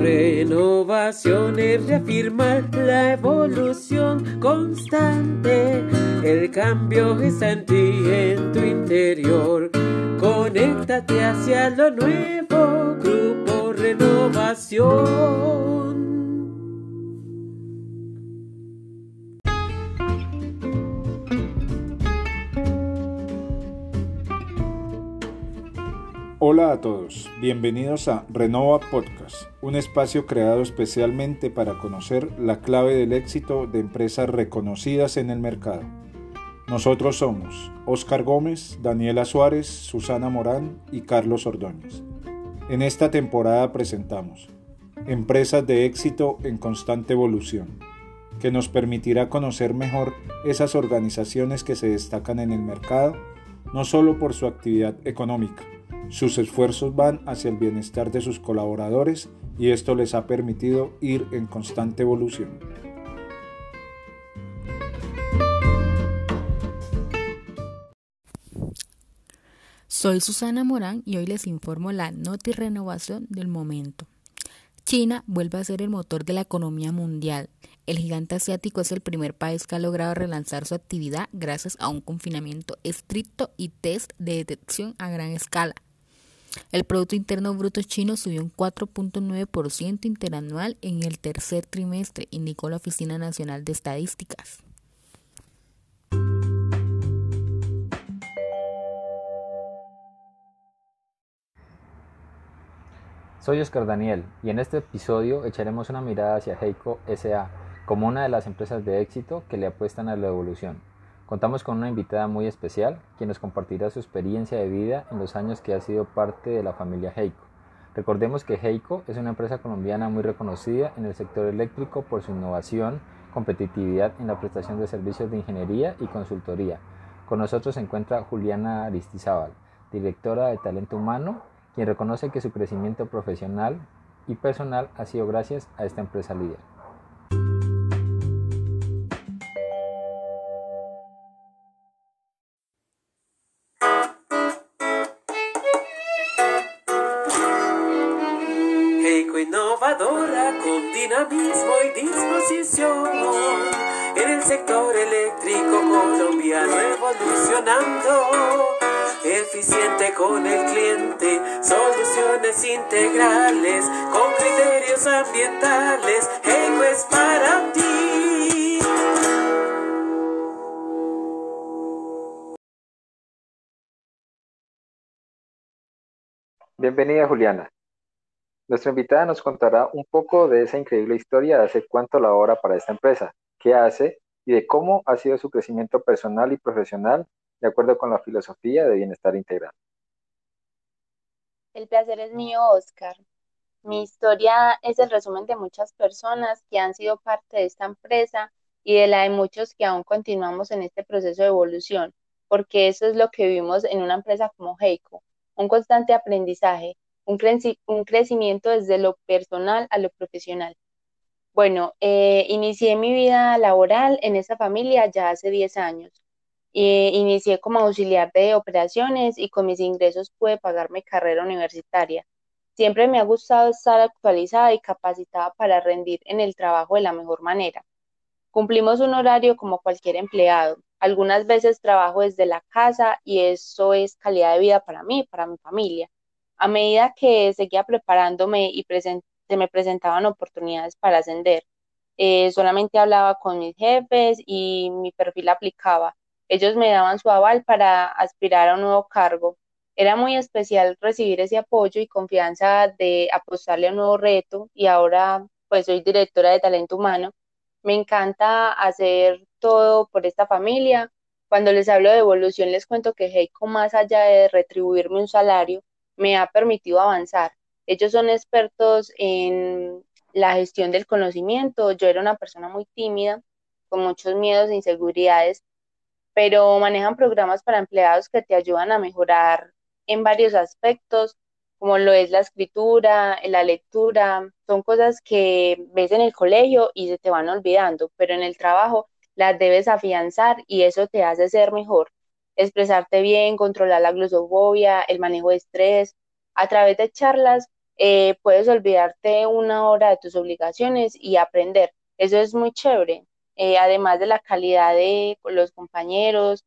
Renovación es reafirmar la evolución constante. El cambio está en ti, en tu interior. Conéctate hacia lo nuevo, Grupo Renovación. Hola a todos, bienvenidos a Renova Podcast, un espacio creado especialmente para conocer la clave del éxito de empresas reconocidas en el mercado. Nosotros somos Oscar Gómez, Daniela Suárez, Susana Morán y Carlos Ordóñez. En esta temporada presentamos Empresas de éxito en constante evolución, que nos permitirá conocer mejor esas organizaciones que se destacan en el mercado, no solo por su actividad económica, sus esfuerzos van hacia el bienestar de sus colaboradores y esto les ha permitido ir en constante evolución. Soy Susana Morán y hoy les informo la noti renovación del momento. China vuelve a ser el motor de la economía mundial. El gigante asiático es el primer país que ha logrado relanzar su actividad gracias a un confinamiento estricto y test de detección a gran escala. El Producto Interno Bruto chino subió un 4.9% interanual en el tercer trimestre, indicó la Oficina Nacional de Estadísticas. Soy Oscar Daniel y en este episodio echaremos una mirada hacia Heiko SA como una de las empresas de éxito que le apuestan a la evolución. Contamos con una invitada muy especial, quien nos compartirá su experiencia de vida en los años que ha sido parte de la familia Heiko. Recordemos que Heiko es una empresa colombiana muy reconocida en el sector eléctrico por su innovación, competitividad en la prestación de servicios de ingeniería y consultoría. Con nosotros se encuentra Juliana Aristizábal, directora de Talento Humano, quien reconoce que su crecimiento profesional y personal ha sido gracias a esta empresa líder. Dinamismo y disposición. En el sector eléctrico colombiano evolucionando. Eficiente con el cliente, soluciones integrales con criterios ambientales. Heico es para ti. Bienvenida Juliana. Nuestra invitada nos contará un poco de esa increíble historia de hace cuánto labora para esta empresa, qué hace y de cómo ha sido su crecimiento personal y profesional de acuerdo con la filosofía de bienestar integral. El placer es mío, Oscar. Mi historia es el resumen de muchas personas que han sido parte de esta empresa y de la de muchos que aún continuamos en este proceso de evolución, porque eso es lo que vivimos en una empresa como Heiko, un constante aprendizaje, un, crecimiento desde lo personal a lo profesional. Bueno, eh, inicié mi vida laboral en esa familia ya hace 10 años. inicié como auxiliar de operaciones y con mis ingresos pude pagar mi carrera universitaria. Siempre me ha gustado estar actualizada y capacitada para rendir en el trabajo de la mejor manera. Cumplimos un horario como cualquier empleado. Algunas veces trabajo desde la casa y eso es calidad de vida para mí, para mi familia. A medida que seguía preparándome y se me presentaban oportunidades para ascender, eh, solamente hablaba con mis jefes y mi perfil aplicaba. Ellos me daban su aval para aspirar a un nuevo cargo. Era muy especial recibir ese apoyo y confianza de apostarle a un nuevo reto y ahora pues soy directora de talento humano. Me encanta hacer todo por esta familia. Cuando les hablo de evolución les cuento que Heiko más allá de retribuirme un salario, me ha permitido avanzar. Ellos son expertos en la gestión del conocimiento. Yo era una persona muy tímida, con muchos miedos e inseguridades, pero manejan programas para empleados que te ayudan a mejorar en varios aspectos, como lo es la escritura, la lectura, son cosas que ves en el colegio y se te van olvidando, pero en el trabajo las debes afianzar y eso te hace ser mejor. Expresarte bien, controlar la glosofobia, el manejo de estrés. A través de charlas eh, puedes olvidarte una hora de tus obligaciones y aprender. Eso es muy chévere. Eh, además de la calidad de los compañeros,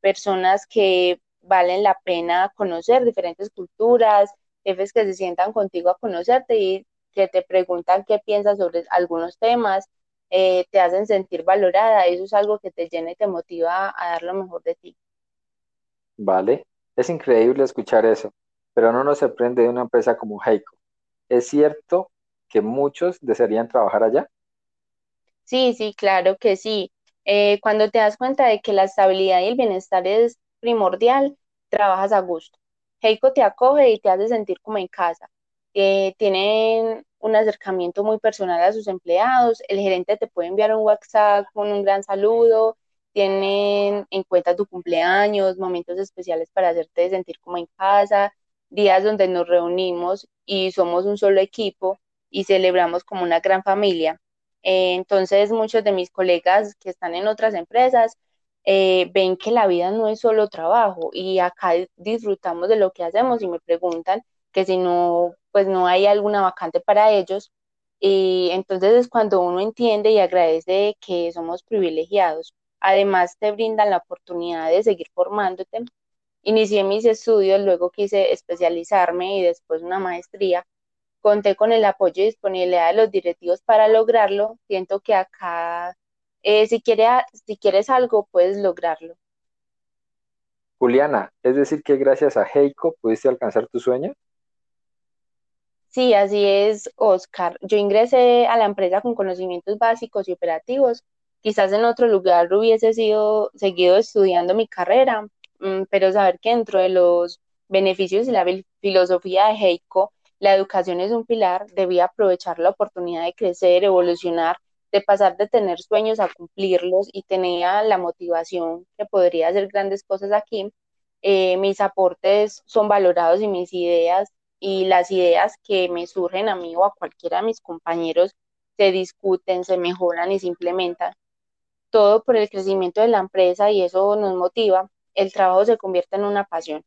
personas que valen la pena conocer, diferentes culturas, jefes que se sientan contigo a conocerte y que te preguntan qué piensas sobre algunos temas, eh, te hacen sentir valorada, eso es algo que te llena y te motiva a dar lo mejor de ti. Vale, es increíble escuchar eso, pero no nos sorprende de una empresa como Heiko. ¿Es cierto que muchos desearían trabajar allá? Sí, sí, claro que sí. Eh, cuando te das cuenta de que la estabilidad y el bienestar es primordial, trabajas a gusto. Heiko te acoge y te hace sentir como en casa. Eh, tienen un acercamiento muy personal a sus empleados. El gerente te puede enviar un WhatsApp con un gran saludo. Tienen en cuenta tu cumpleaños, momentos especiales para hacerte sentir como en casa, días donde nos reunimos y somos un solo equipo y celebramos como una gran familia. Eh, entonces, muchos de mis colegas que están en otras empresas eh, ven que la vida no es solo trabajo y acá disfrutamos de lo que hacemos y me preguntan que si no, pues no hay alguna vacante para ellos. Y entonces es cuando uno entiende y agradece que somos privilegiados. Además, te brindan la oportunidad de seguir formándote. Inicié mis estudios, luego quise especializarme y después una maestría conté con el apoyo y disponibilidad de los directivos para lograrlo. Siento que acá, eh, si, si quieres algo, puedes lograrlo. Juliana, ¿es decir que gracias a Heiko pudiste alcanzar tu sueño? Sí, así es, Oscar. Yo ingresé a la empresa con conocimientos básicos y operativos. Quizás en otro lugar hubiese sido seguido estudiando mi carrera, mm, pero saber que dentro de los beneficios y la filosofía de Heiko la educación es un pilar, debía aprovechar la oportunidad de crecer, evolucionar, de pasar de tener sueños a cumplirlos y tenía la motivación que podría hacer grandes cosas aquí. Eh, mis aportes son valorados y mis ideas y las ideas que me surgen a mí o a cualquiera de mis compañeros se discuten, se mejoran y se implementan. Todo por el crecimiento de la empresa y eso nos motiva. El trabajo se convierte en una pasión.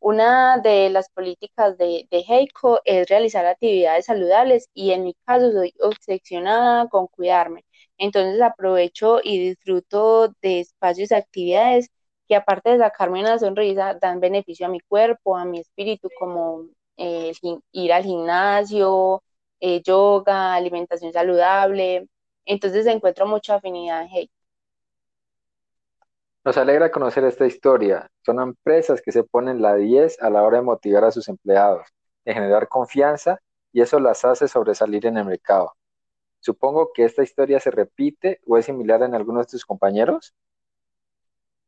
Una de las políticas de, de Heiko es realizar actividades saludables y en mi caso soy obsesionada con cuidarme. Entonces aprovecho y disfruto de espacios y actividades que aparte de sacarme una sonrisa dan beneficio a mi cuerpo, a mi espíritu, como eh, ir al gimnasio, eh, yoga, alimentación saludable. Entonces encuentro mucha afinidad en Heiko. Nos alegra conocer esta historia. Son empresas que se ponen la 10 a la hora de motivar a sus empleados, de generar confianza y eso las hace sobresalir en el mercado. Supongo que esta historia se repite o es similar en algunos de tus compañeros.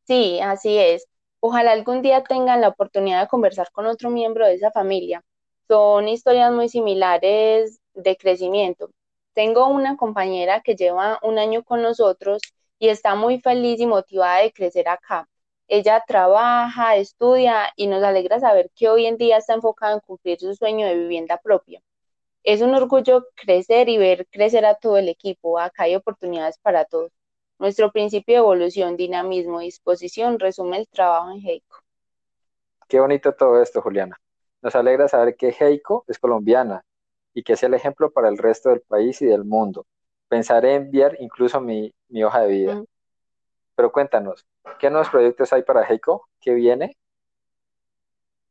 Sí, así es. Ojalá algún día tengan la oportunidad de conversar con otro miembro de esa familia. Son historias muy similares de crecimiento. Tengo una compañera que lleva un año con nosotros y está muy feliz y motivada de crecer acá. Ella trabaja, estudia y nos alegra saber que hoy en día está enfocada en cumplir su sueño de vivienda propia. Es un orgullo crecer y ver crecer a todo el equipo. Acá hay oportunidades para todos. Nuestro principio de evolución, dinamismo y disposición resume el trabajo en Heiko. Qué bonito todo esto, Juliana. Nos alegra saber que Heiko es colombiana y que es el ejemplo para el resto del país y del mundo pensaré enviar incluso mi, hoja de vida. Mm. Pero cuéntanos, ¿qué nuevos proyectos hay para Heiko? ¿Qué viene?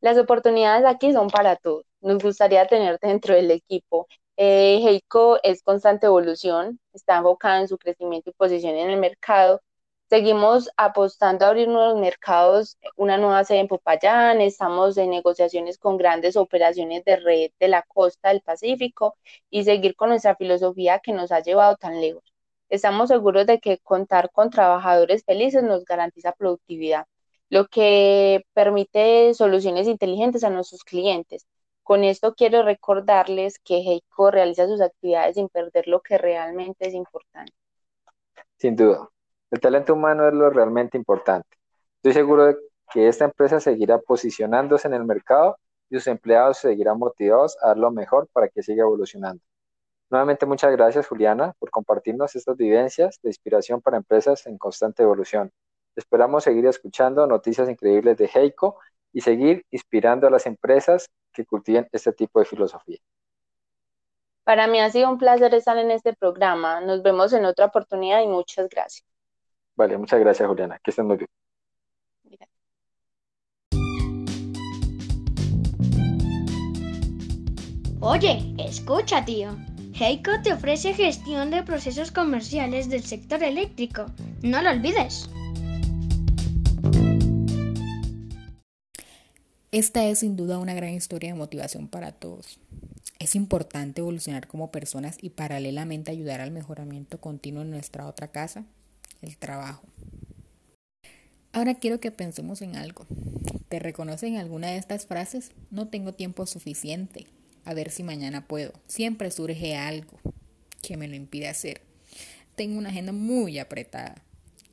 Las oportunidades aquí son para todos. Nos gustaría tenerte dentro del equipo. Eh, Heiko es constante evolución, está enfocada en su crecimiento y posición en el mercado Seguimos apostando a abrir nuevos mercados, una nueva sede en Popayán, estamos en negociaciones con grandes operaciones de red de la costa del Pacífico y seguir con nuestra filosofía que nos ha llevado tan lejos. Estamos seguros de que contar con trabajadores felices nos garantiza productividad, lo que permite soluciones inteligentes a nuestros clientes. Con esto quiero recordarles que Heiko realiza sus actividades sin perder lo que realmente es importante. Sin duda. El talento humano es lo realmente importante. Estoy seguro de que esta empresa seguirá posicionándose en el mercado y sus empleados seguirán motivados a dar lo mejor para que siga evolucionando. Nuevamente muchas gracias Juliana por compartirnos estas vivencias de inspiración para empresas en constante evolución. Esperamos seguir escuchando noticias increíbles de Heiko y seguir inspirando a las empresas que cultiven este tipo de filosofía. Para mí ha sido un placer estar en este programa. Nos vemos en otra oportunidad y muchas gracias. Vale, muchas gracias Juliana. Que estén muy bien. Oye, escucha, tío. Heiko te ofrece gestión de procesos comerciales del sector eléctrico. No lo olvides. Esta es sin duda una gran historia de motivación para todos. Es importante evolucionar como personas y paralelamente ayudar al mejoramiento continuo en nuestra otra casa, el trabajo. Ahora quiero que pensemos en algo. ¿Te reconocen alguna de estas frases? No tengo tiempo suficiente. A ver si mañana puedo. Siempre surge algo que me lo impide hacer. Tengo una agenda muy apretada.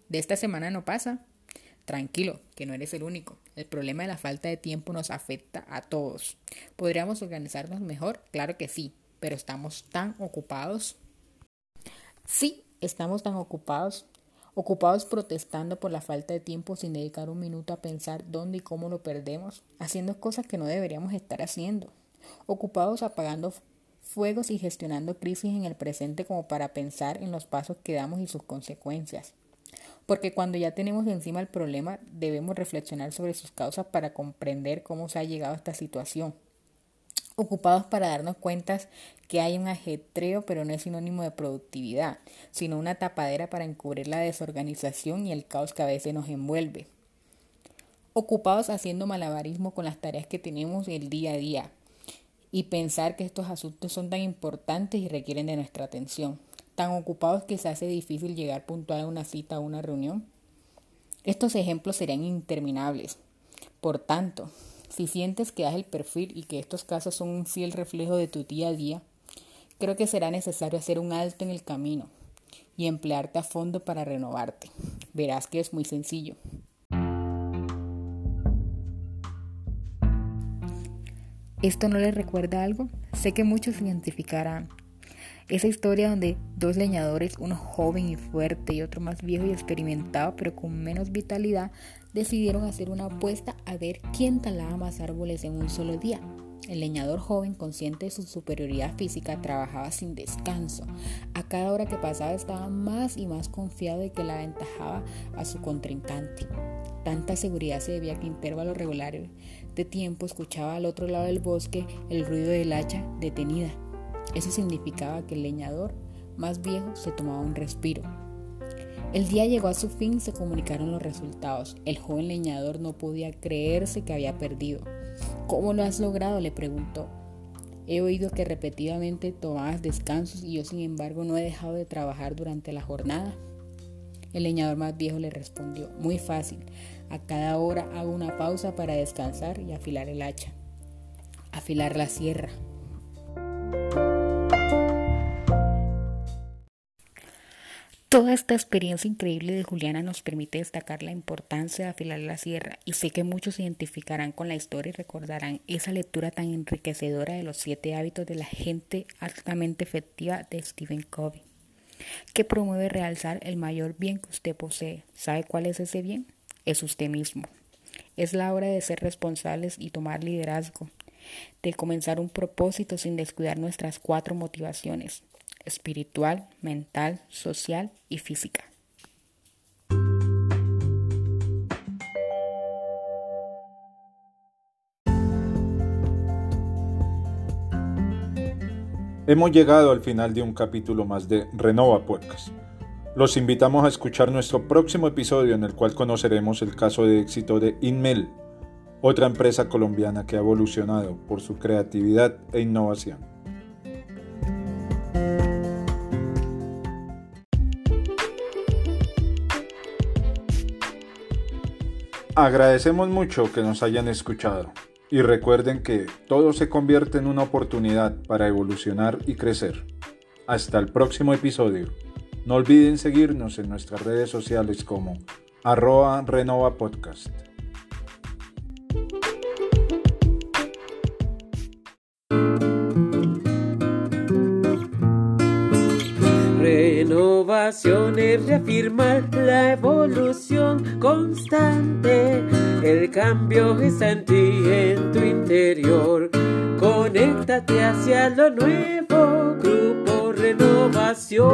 De esta semana no pasa. Tranquilo, que no eres el único. El problema de la falta de tiempo nos afecta a todos. ¿Podríamos organizarnos mejor? Claro que sí, pero estamos tan ocupados. Sí, estamos tan ocupados. Ocupados protestando por la falta de tiempo sin dedicar un minuto a pensar dónde y cómo lo perdemos, haciendo cosas que no deberíamos estar haciendo. Ocupados apagando fuegos y gestionando crisis en el presente como para pensar en los pasos que damos y sus consecuencias porque cuando ya tenemos encima el problema debemos reflexionar sobre sus causas para comprender cómo se ha llegado a esta situación. Ocupados para darnos cuenta que hay un ajetreo, pero no es sinónimo de productividad, sino una tapadera para encubrir la desorganización y el caos que a veces nos envuelve. Ocupados haciendo malabarismo con las tareas que tenemos el día a día y pensar que estos asuntos son tan importantes y requieren de nuestra atención tan ocupados que se hace difícil llegar puntual a una cita o una reunión. Estos ejemplos serían interminables. Por tanto, si sientes que das el perfil y que estos casos son un fiel reflejo de tu día a día, creo que será necesario hacer un alto en el camino y emplearte a fondo para renovarte. Verás que es muy sencillo. ¿Esto no les recuerda algo? Sé que muchos se identificarán esa historia donde dos leñadores, uno joven y fuerte y otro más viejo y experimentado pero con menos vitalidad, decidieron hacer una apuesta a ver quién talaba más árboles en un solo día. El leñador joven, consciente de su superioridad física, trabajaba sin descanso. A cada hora que pasaba estaba más y más confiado de que la aventajaba a su contrincante. Tanta seguridad se debía que intervalos regulares de tiempo escuchaba al otro lado del bosque el ruido del hacha detenida eso significaba que el leñador más viejo se tomaba un respiro. El día llegó a su fin se comunicaron los resultados. El joven leñador no podía creerse que había perdido. ¿Cómo lo has logrado? le preguntó. He oído que repetidamente tomabas descansos y yo sin embargo no he dejado de trabajar durante la jornada. El leñador más viejo le respondió, muy fácil, a cada hora hago una pausa para descansar y afilar el hacha. Afilar la sierra, Toda esta experiencia increíble de Juliana nos permite destacar la importancia de afilar la sierra y sé que muchos se identificarán con la historia y recordarán esa lectura tan enriquecedora de los siete hábitos de la gente altamente efectiva de Stephen Covey, que promueve realzar el mayor bien que usted posee. ¿Sabe cuál es ese bien? Es usted mismo. Es la hora de ser responsables y tomar liderazgo, de comenzar un propósito sin descuidar nuestras cuatro motivaciones, espiritual, mental, social y física. Hemos llegado al final de un capítulo más de Renova Podcast. Los invitamos a escuchar nuestro próximo episodio en el cual conoceremos el caso de éxito de Inmel, otra empresa colombiana que ha evolucionado por su creatividad e innovación. Agradecemos mucho que nos hayan escuchado y recuerden que todo se convierte en una oportunidad para evolucionar y crecer. Hasta el próximo episodio. No olviden seguirnos en nuestras redes sociales como arroba renova podcast. Reafirmar la evolución constante. El cambio está en ti, en tu interior. Conéctate hacia lo nuevo, Grupo Renovación.